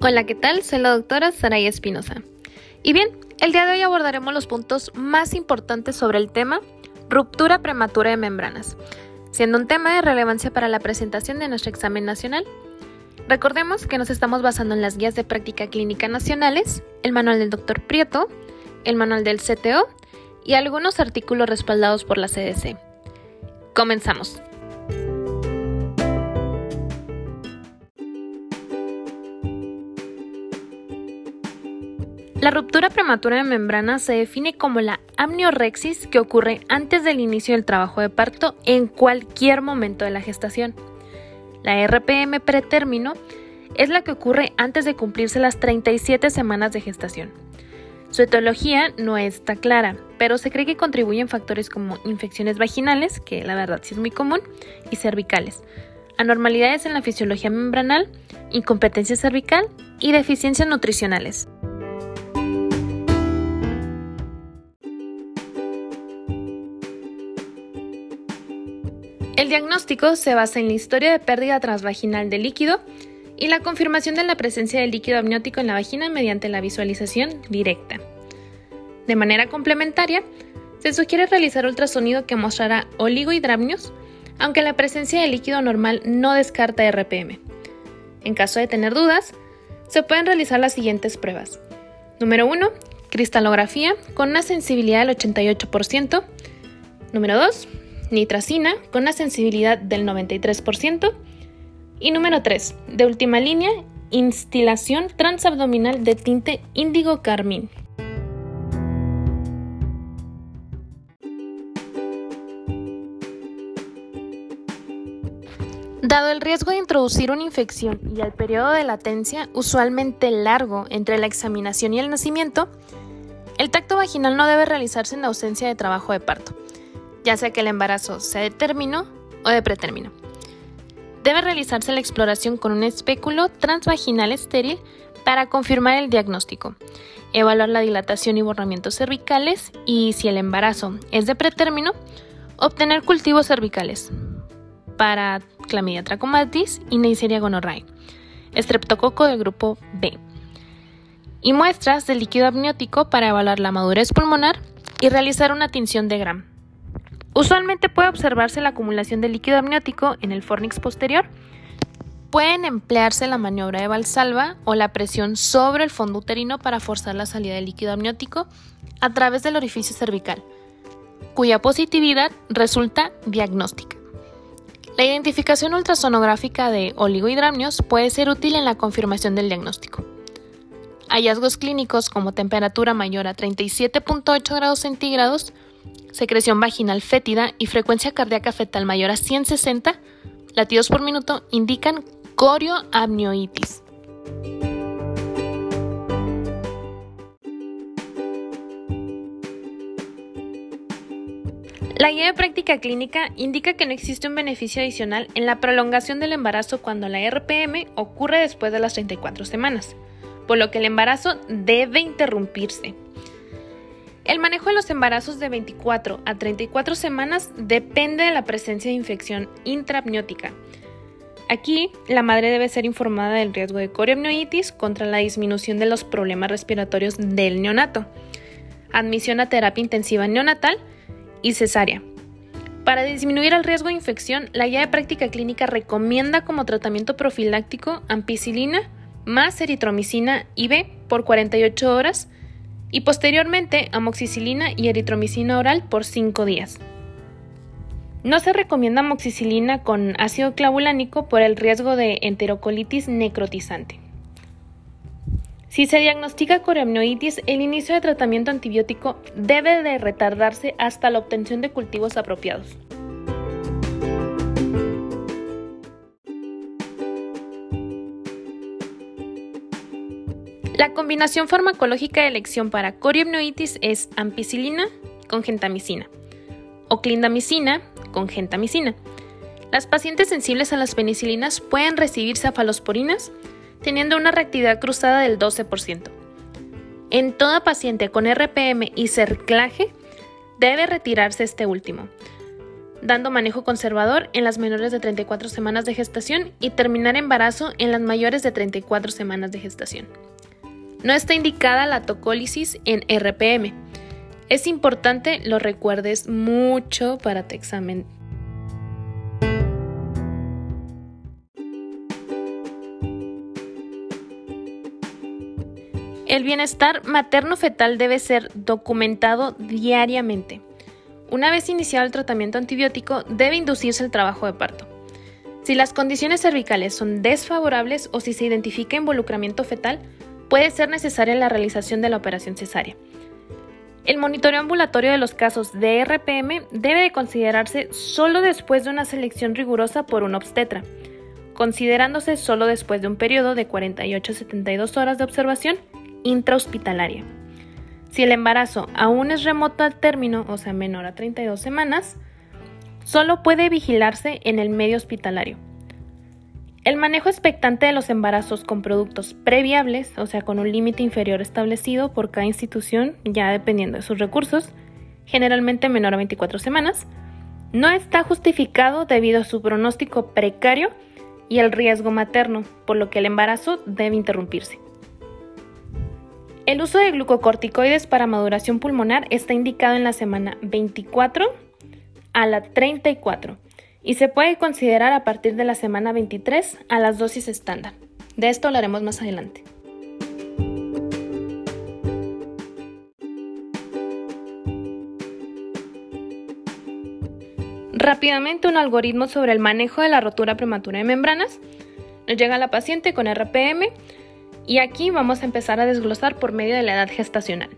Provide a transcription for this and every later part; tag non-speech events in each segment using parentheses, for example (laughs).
Hola, ¿qué tal? Soy la doctora Saraya Espinosa. Y bien, el día de hoy abordaremos los puntos más importantes sobre el tema ruptura prematura de membranas, siendo un tema de relevancia para la presentación de nuestro examen nacional. Recordemos que nos estamos basando en las guías de práctica clínica nacionales, el manual del doctor Prieto, el manual del CTO y algunos artículos respaldados por la CDC. Comenzamos. La ruptura prematura de membrana se define como la amniorexis que ocurre antes del inicio del trabajo de parto en cualquier momento de la gestación. La RPM pretérmino es la que ocurre antes de cumplirse las 37 semanas de gestación. Su etiología no está clara, pero se cree que contribuyen factores como infecciones vaginales, que la verdad sí es muy común, y cervicales, anormalidades en la fisiología membranal, incompetencia cervical y deficiencias nutricionales. El diagnóstico se basa en la historia de pérdida transvaginal de líquido y la confirmación de la presencia de líquido amniótico en la vagina mediante la visualización directa. De manera complementaria, se sugiere realizar ultrasonido que mostrará oligohidramnios, aunque la presencia de líquido normal no descarta RPM. En caso de tener dudas, se pueden realizar las siguientes pruebas. Número 1. Cristalografía con una sensibilidad del 88%. Número 2 nitracina con una sensibilidad del 93%. Y número 3, de última línea, instilación transabdominal de tinte índigo carmín. Dado el riesgo de introducir una infección y el periodo de latencia usualmente largo entre la examinación y el nacimiento, el tacto vaginal no debe realizarse en ausencia de trabajo de parto ya sea que el embarazo sea de término o de pretérmino. Debe realizarse la exploración con un espéculo transvaginal estéril para confirmar el diagnóstico, evaluar la dilatación y borramientos cervicales y, si el embarazo es de pretérmino, obtener cultivos cervicales para clamidia trachomatis y Neisseria gonorrhoeae, estreptococo del grupo B, y muestras de líquido amniótico para evaluar la madurez pulmonar y realizar una tinción de Gram. Usualmente puede observarse la acumulación de líquido amniótico en el fornix posterior. Pueden emplearse la maniobra de Valsalva o la presión sobre el fondo uterino para forzar la salida del líquido amniótico a través del orificio cervical, cuya positividad resulta diagnóstica. La identificación ultrasonográfica de oligohidramnios puede ser útil en la confirmación del diagnóstico. Hallazgos clínicos como temperatura mayor a 37.8 grados centígrados secreción vaginal fétida y frecuencia cardíaca fetal mayor a 160 latidos por minuto indican corioamnioitis. La guía de práctica clínica indica que no existe un beneficio adicional en la prolongación del embarazo cuando la RPM ocurre después de las 34 semanas, por lo que el embarazo debe interrumpirse. El manejo de los embarazos de 24 a 34 semanas depende de la presencia de infección intraamniótica. Aquí, la madre debe ser informada del riesgo de coriamnionitis contra la disminución de los problemas respiratorios del neonato, admisión a terapia intensiva neonatal y cesárea. Para disminuir el riesgo de infección, la guía de práctica clínica recomienda como tratamiento profiláctico ampicilina más eritromicina IV por 48 horas y posteriormente amoxicilina y eritromicina oral por 5 días. No se recomienda amoxicilina con ácido clavulánico por el riesgo de enterocolitis necrotizante. Si se diagnostica coriamnoitis, el inicio de tratamiento antibiótico debe de retardarse hasta la obtención de cultivos apropiados. La combinación farmacológica de elección para coriamnoitis es ampicilina con gentamicina o clindamicina con gentamicina. Las pacientes sensibles a las penicilinas pueden recibir cefalosporinas teniendo una reactividad cruzada del 12%. En toda paciente con RPM y cerclaje debe retirarse este último. dando manejo conservador en las menores de 34 semanas de gestación y terminar embarazo en las mayores de 34 semanas de gestación. No está indicada la tocólisis en RPM. Es importante lo recuerdes mucho para tu examen. El bienestar materno-fetal debe ser documentado diariamente. Una vez iniciado el tratamiento antibiótico, debe inducirse el trabajo de parto. Si las condiciones cervicales son desfavorables o si se identifica involucramiento fetal, puede ser necesaria la realización de la operación cesárea. El monitoreo ambulatorio de los casos de RPM debe de considerarse solo después de una selección rigurosa por un obstetra, considerándose solo después de un periodo de 48 a 72 horas de observación intrahospitalaria. Si el embarazo aún es remoto al término, o sea menor a 32 semanas, solo puede vigilarse en el medio hospitalario. El manejo expectante de los embarazos con productos previables, o sea, con un límite inferior establecido por cada institución, ya dependiendo de sus recursos, generalmente menor a 24 semanas, no está justificado debido a su pronóstico precario y el riesgo materno, por lo que el embarazo debe interrumpirse. El uso de glucocorticoides para maduración pulmonar está indicado en la semana 24 a la 34 y se puede considerar a partir de la semana 23 a las dosis estándar. De esto hablaremos más adelante. Rápidamente un algoritmo sobre el manejo de la rotura prematura de membranas. Nos llega la paciente con RPM y aquí vamos a empezar a desglosar por medio de la edad gestacional.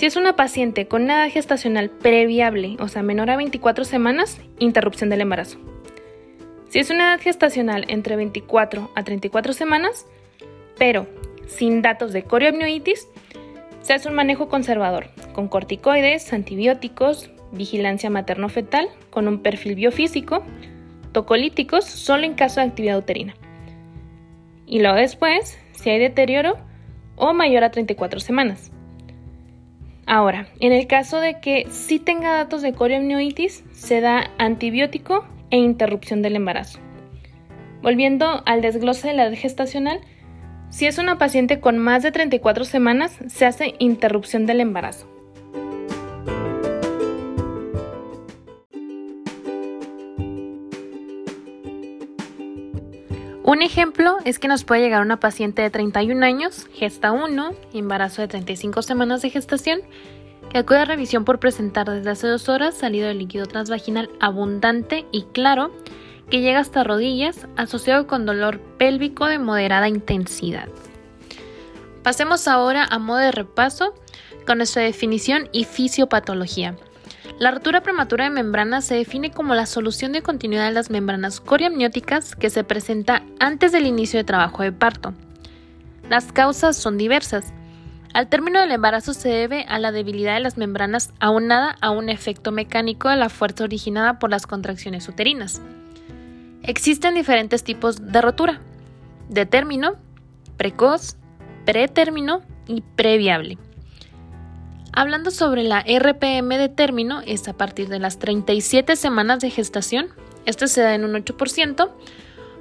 Si es una paciente con edad gestacional previable, o sea, menor a 24 semanas, interrupción del embarazo. Si es una edad gestacional entre 24 a 34 semanas, pero sin datos de corioamnioitis, se hace un manejo conservador, con corticoides, antibióticos, vigilancia materno-fetal, con un perfil biofísico, tocolíticos solo en caso de actividad uterina. Y luego después, si hay deterioro o mayor a 34 semanas. Ahora, en el caso de que sí tenga datos de corioamnioitis, se da antibiótico e interrupción del embarazo. Volviendo al desglose de la edad gestacional, si es una paciente con más de 34 semanas, se hace interrupción del embarazo. Un ejemplo es que nos puede llegar una paciente de 31 años, gesta 1, embarazo de 35 semanas de gestación, que acude a revisión por presentar desde hace dos horas salido de líquido transvaginal abundante y claro, que llega hasta rodillas, asociado con dolor pélvico de moderada intensidad. Pasemos ahora a modo de repaso con nuestra definición y fisiopatología. La rotura prematura de membranas se define como la solución de continuidad de las membranas coriamnióticas que se presenta antes del inicio de trabajo de parto. Las causas son diversas. Al término del embarazo se debe a la debilidad de las membranas aunada a un efecto mecánico de la fuerza originada por las contracciones uterinas. Existen diferentes tipos de rotura, de término, precoz, pretérmino y previable. Hablando sobre la RPM de término, es a partir de las 37 semanas de gestación. Este se da en un 8%.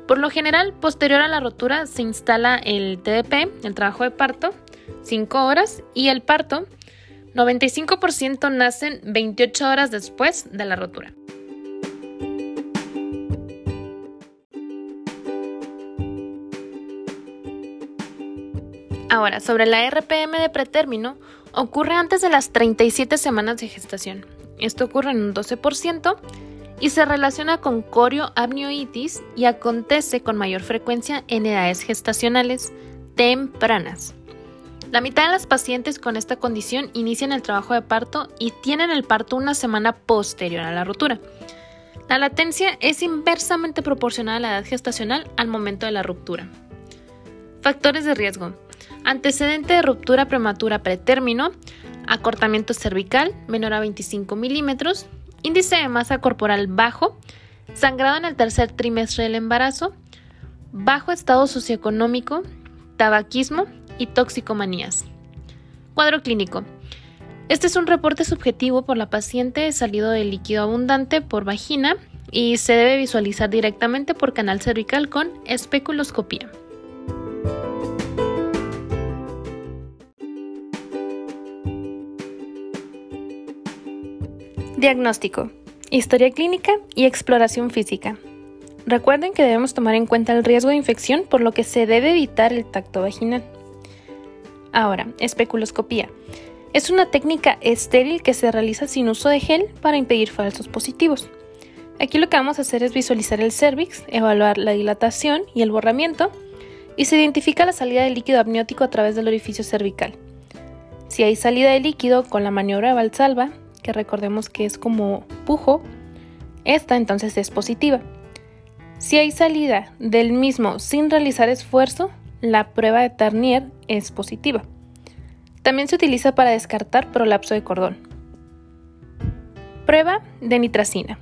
Por lo general, posterior a la rotura se instala el TDP, el trabajo de parto, 5 horas, y el parto, 95% nacen 28 horas después de la rotura. Ahora, sobre la RPM de pretérmino, ocurre antes de las 37 semanas de gestación. Esto ocurre en un 12% y se relaciona con corioamnioitis y acontece con mayor frecuencia en edades gestacionales tempranas. La mitad de las pacientes con esta condición inician el trabajo de parto y tienen el parto una semana posterior a la rotura. La latencia es inversamente proporcional a la edad gestacional al momento de la ruptura. Factores de riesgo. Antecedente de ruptura prematura pretérmino, acortamiento cervical menor a 25 milímetros, índice de masa corporal bajo, sangrado en el tercer trimestre del embarazo, bajo estado socioeconómico, tabaquismo y toxicomanías. Cuadro clínico. Este es un reporte subjetivo por la paciente salido de líquido abundante por vagina y se debe visualizar directamente por canal cervical con especuloscopía. Diagnóstico, historia clínica y exploración física. Recuerden que debemos tomar en cuenta el riesgo de infección por lo que se debe evitar el tacto vaginal. Ahora, especuloscopía. Es una técnica estéril que se realiza sin uso de gel para impedir falsos positivos. Aquí lo que vamos a hacer es visualizar el cervix, evaluar la dilatación y el borramiento y se identifica la salida de líquido amniótico a través del orificio cervical. Si hay salida de líquido con la maniobra de Valsalva, recordemos que es como pujo, esta entonces es positiva. Si hay salida del mismo sin realizar esfuerzo, la prueba de Tarnier es positiva. También se utiliza para descartar prolapso de cordón. Prueba de nitracina.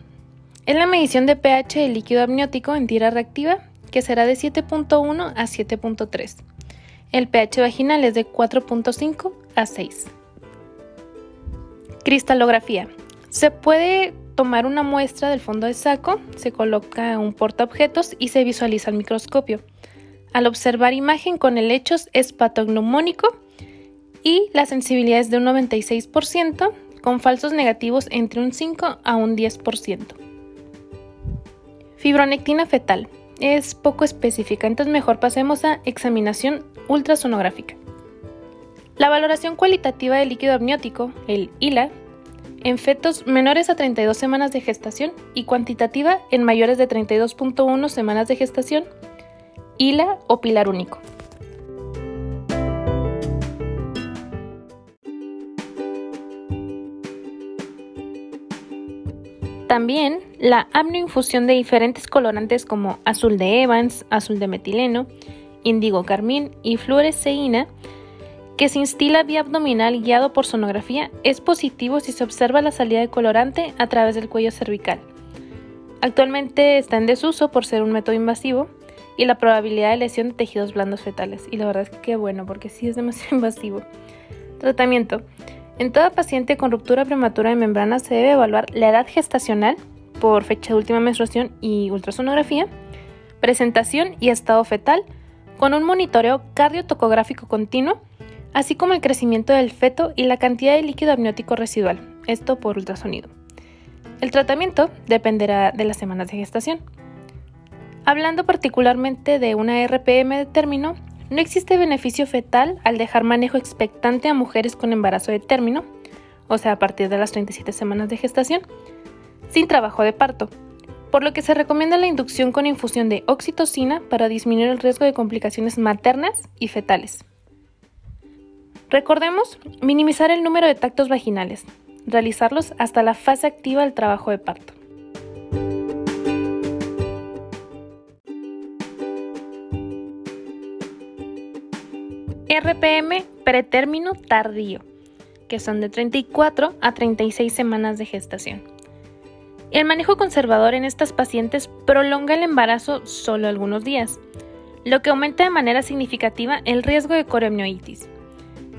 Es la medición de pH del líquido amniótico en tira reactiva, que será de 7.1 a 7.3. El pH vaginal es de 4.5 a 6. Cristalografía. Se puede tomar una muestra del fondo de saco, se coloca un portaobjetos y se visualiza al microscopio. Al observar imagen con helechos es patognomónico y la sensibilidad es de un 96%, con falsos negativos entre un 5 a un 10%. Fibronectina fetal. Es poco específica, entonces mejor pasemos a examinación ultrasonográfica. La valoración cualitativa del líquido amniótico, el ILA, en fetos menores a 32 semanas de gestación y cuantitativa en mayores de 32.1 semanas de gestación, ILA o pilar único. También la amnoinfusión de diferentes colorantes como azul de Evans, azul de metileno, índigo carmín y fluoresceína que se instila vía abdominal guiado por sonografía es positivo si se observa la salida de colorante a través del cuello cervical. Actualmente está en desuso por ser un método invasivo y la probabilidad de lesión de tejidos blandos fetales. Y la verdad es que bueno porque sí es demasiado (laughs) invasivo. Tratamiento. En toda paciente con ruptura prematura de membrana se debe evaluar la edad gestacional por fecha de última menstruación y ultrasonografía, presentación y estado fetal, con un monitoreo cardiotocográfico continuo, así como el crecimiento del feto y la cantidad de líquido amniótico residual, esto por ultrasonido. El tratamiento dependerá de las semanas de gestación. Hablando particularmente de una RPM de término, no existe beneficio fetal al dejar manejo expectante a mujeres con embarazo de término, o sea, a partir de las 37 semanas de gestación, sin trabajo de parto, por lo que se recomienda la inducción con infusión de oxitocina para disminuir el riesgo de complicaciones maternas y fetales. Recordemos minimizar el número de tactos vaginales, realizarlos hasta la fase activa del trabajo de parto. RPM pretérmino tardío, que son de 34 a 36 semanas de gestación. El manejo conservador en estas pacientes prolonga el embarazo solo algunos días, lo que aumenta de manera significativa el riesgo de coremioitis.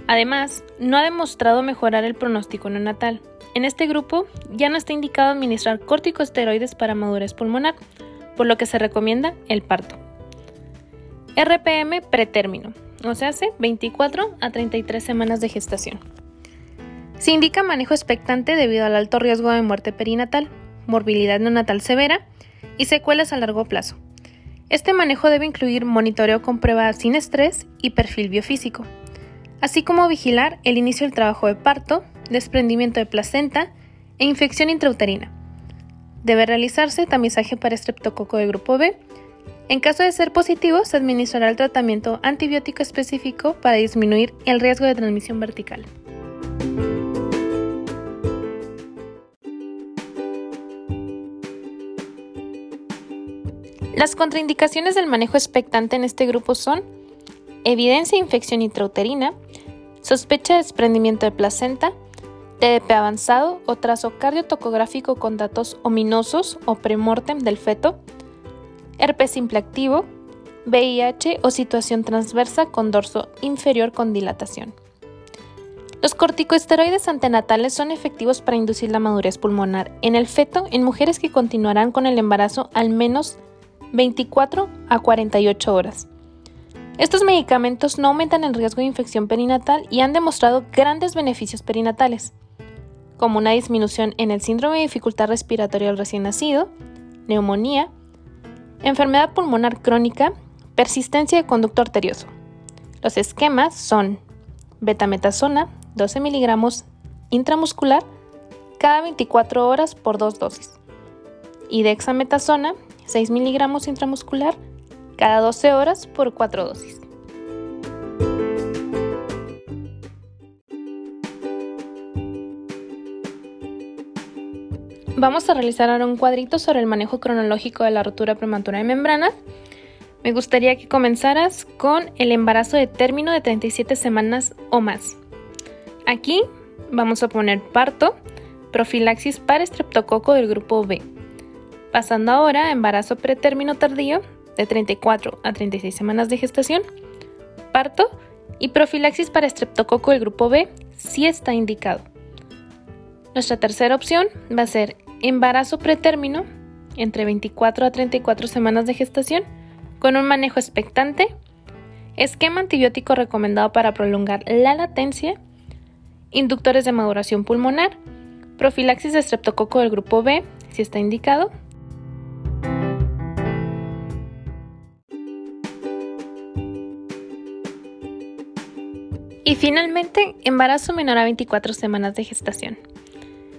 Además, no ha demostrado mejorar el pronóstico neonatal. En este grupo ya no está indicado administrar corticosteroides para madurez pulmonar, por lo que se recomienda el parto. RPM pretérmino, o sea, hace 24 a 33 semanas de gestación. Se indica manejo expectante debido al alto riesgo de muerte perinatal, morbilidad neonatal severa y secuelas a largo plazo. Este manejo debe incluir monitoreo con prueba sin estrés y perfil biofísico, así como vigilar el inicio del trabajo de parto, desprendimiento de placenta e infección intrauterina. Debe realizarse tamizaje para estreptococo de grupo B en caso de ser positivo, se administrará el tratamiento antibiótico específico para disminuir el riesgo de transmisión vertical. Las contraindicaciones del manejo expectante en este grupo son evidencia de infección intrauterina, sospecha de desprendimiento de placenta, TDP avanzado o trazo cardiotocográfico con datos ominosos o premortem del feto, herpes simple activo, VIH o situación transversa con dorso inferior con dilatación. Los corticosteroides antenatales son efectivos para inducir la madurez pulmonar en el feto en mujeres que continuarán con el embarazo al menos 24 a 48 horas. Estos medicamentos no aumentan el riesgo de infección perinatal y han demostrado grandes beneficios perinatales, como una disminución en el síndrome de dificultad respiratoria del recién nacido, neumonía, enfermedad pulmonar crónica, persistencia de conducto arterioso. Los esquemas son betametasona, 12 miligramos intramuscular cada 24 horas por dos dosis. Y dexametasona, 6 miligramos intramuscular cada 12 horas por cuatro dosis. Vamos a realizar ahora un cuadrito sobre el manejo cronológico de la rotura prematura de membrana. Me gustaría que comenzaras con el embarazo de término de 37 semanas o más. Aquí vamos a poner parto, profilaxis para estreptococo del grupo B. Pasando ahora a embarazo pretérmino tardío de 34 a 36 semanas de gestación, parto y profilaxis para estreptococo del grupo B si está indicado. Nuestra tercera opción va a ser embarazo pretérmino entre 24 a 34 semanas de gestación con un manejo expectante, esquema antibiótico recomendado para prolongar la latencia inductores de maduración pulmonar, profilaxis de estreptococo del grupo B, si está indicado. Y finalmente, embarazo menor a 24 semanas de gestación,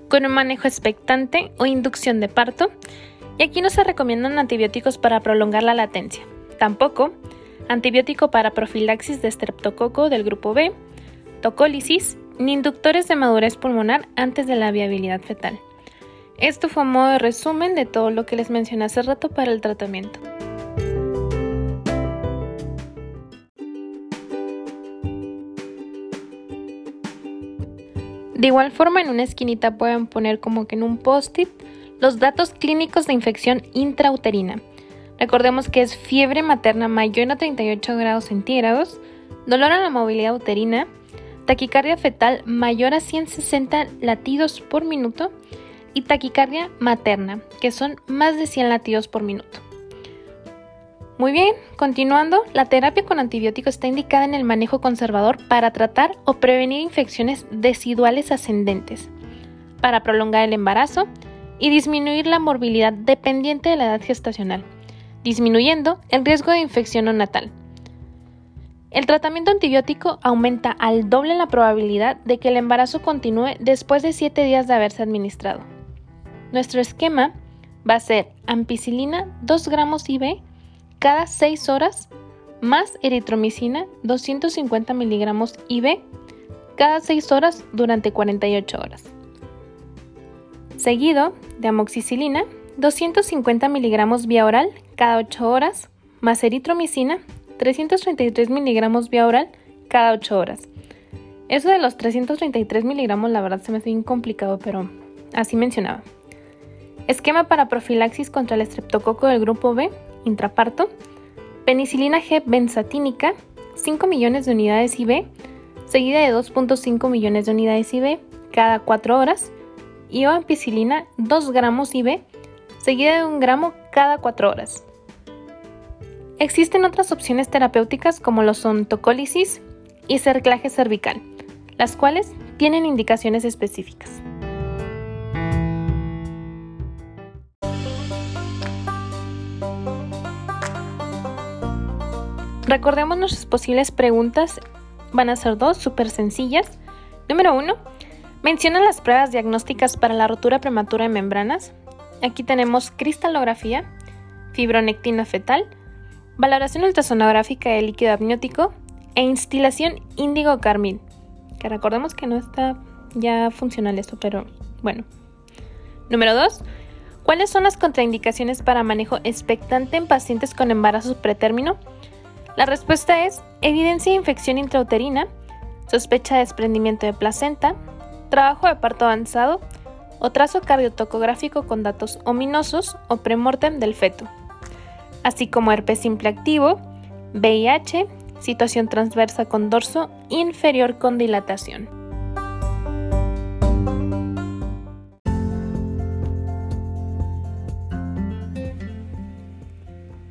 con un manejo expectante o inducción de parto, y aquí no se recomiendan antibióticos para prolongar la latencia. Tampoco antibiótico para profilaxis de estreptococo del grupo B, tocólisis ni inductores de madurez pulmonar antes de la viabilidad fetal. Esto fue un modo de resumen de todo lo que les mencioné hace rato para el tratamiento. De igual forma, en una esquinita pueden poner como que en un post-it los datos clínicos de infección intrauterina. Recordemos que es fiebre materna mayor a 38 grados centígrados, dolor a la movilidad uterina, taquicardia fetal mayor a 160 latidos por minuto y taquicardia materna, que son más de 100 latidos por minuto. Muy bien, continuando, la terapia con antibióticos está indicada en el manejo conservador para tratar o prevenir infecciones deciduales ascendentes, para prolongar el embarazo y disminuir la morbilidad dependiente de la edad gestacional, disminuyendo el riesgo de infección neonatal. El tratamiento antibiótico aumenta al doble la probabilidad de que el embarazo continúe después de 7 días de haberse administrado. Nuestro esquema va a ser ampicilina 2 gramos IV cada 6 horas más eritromicina 250 miligramos IV cada 6 horas durante 48 horas. Seguido de amoxicilina 250 miligramos vía oral cada 8 horas más eritromicina 333 miligramos vía oral cada 8 horas. Eso de los 333 miligramos la verdad se me hace complicado, pero así mencionaba. Esquema para profilaxis contra el estreptococo del grupo B, intraparto. Penicilina G benzatínica, 5 millones de unidades IV, seguida de 2.5 millones de unidades IV cada 4 horas. Y o ampicilina 2 gramos IV, seguida de 1 gramo cada 4 horas. Existen otras opciones terapéuticas como lo son tocólisis y cerclaje cervical, las cuales tienen indicaciones específicas. Recordemos nuestras posibles preguntas, van a ser dos, súper sencillas. Número uno, menciona las pruebas diagnósticas para la rotura prematura de membranas. Aquí tenemos cristalografía, fibronectina fetal, valoración ultrasonográfica de líquido amniótico e instilación índigo carmín. Que recordemos que no está ya funcional esto, pero bueno. Número 2. ¿Cuáles son las contraindicaciones para manejo expectante en pacientes con embarazo pretérmino? La respuesta es evidencia de infección intrauterina, sospecha de desprendimiento de placenta, trabajo de parto avanzado o trazo cardiotocográfico con datos ominosos o premortem del feto así como herpes simple activo, VIH, situación transversa con dorso inferior con dilatación.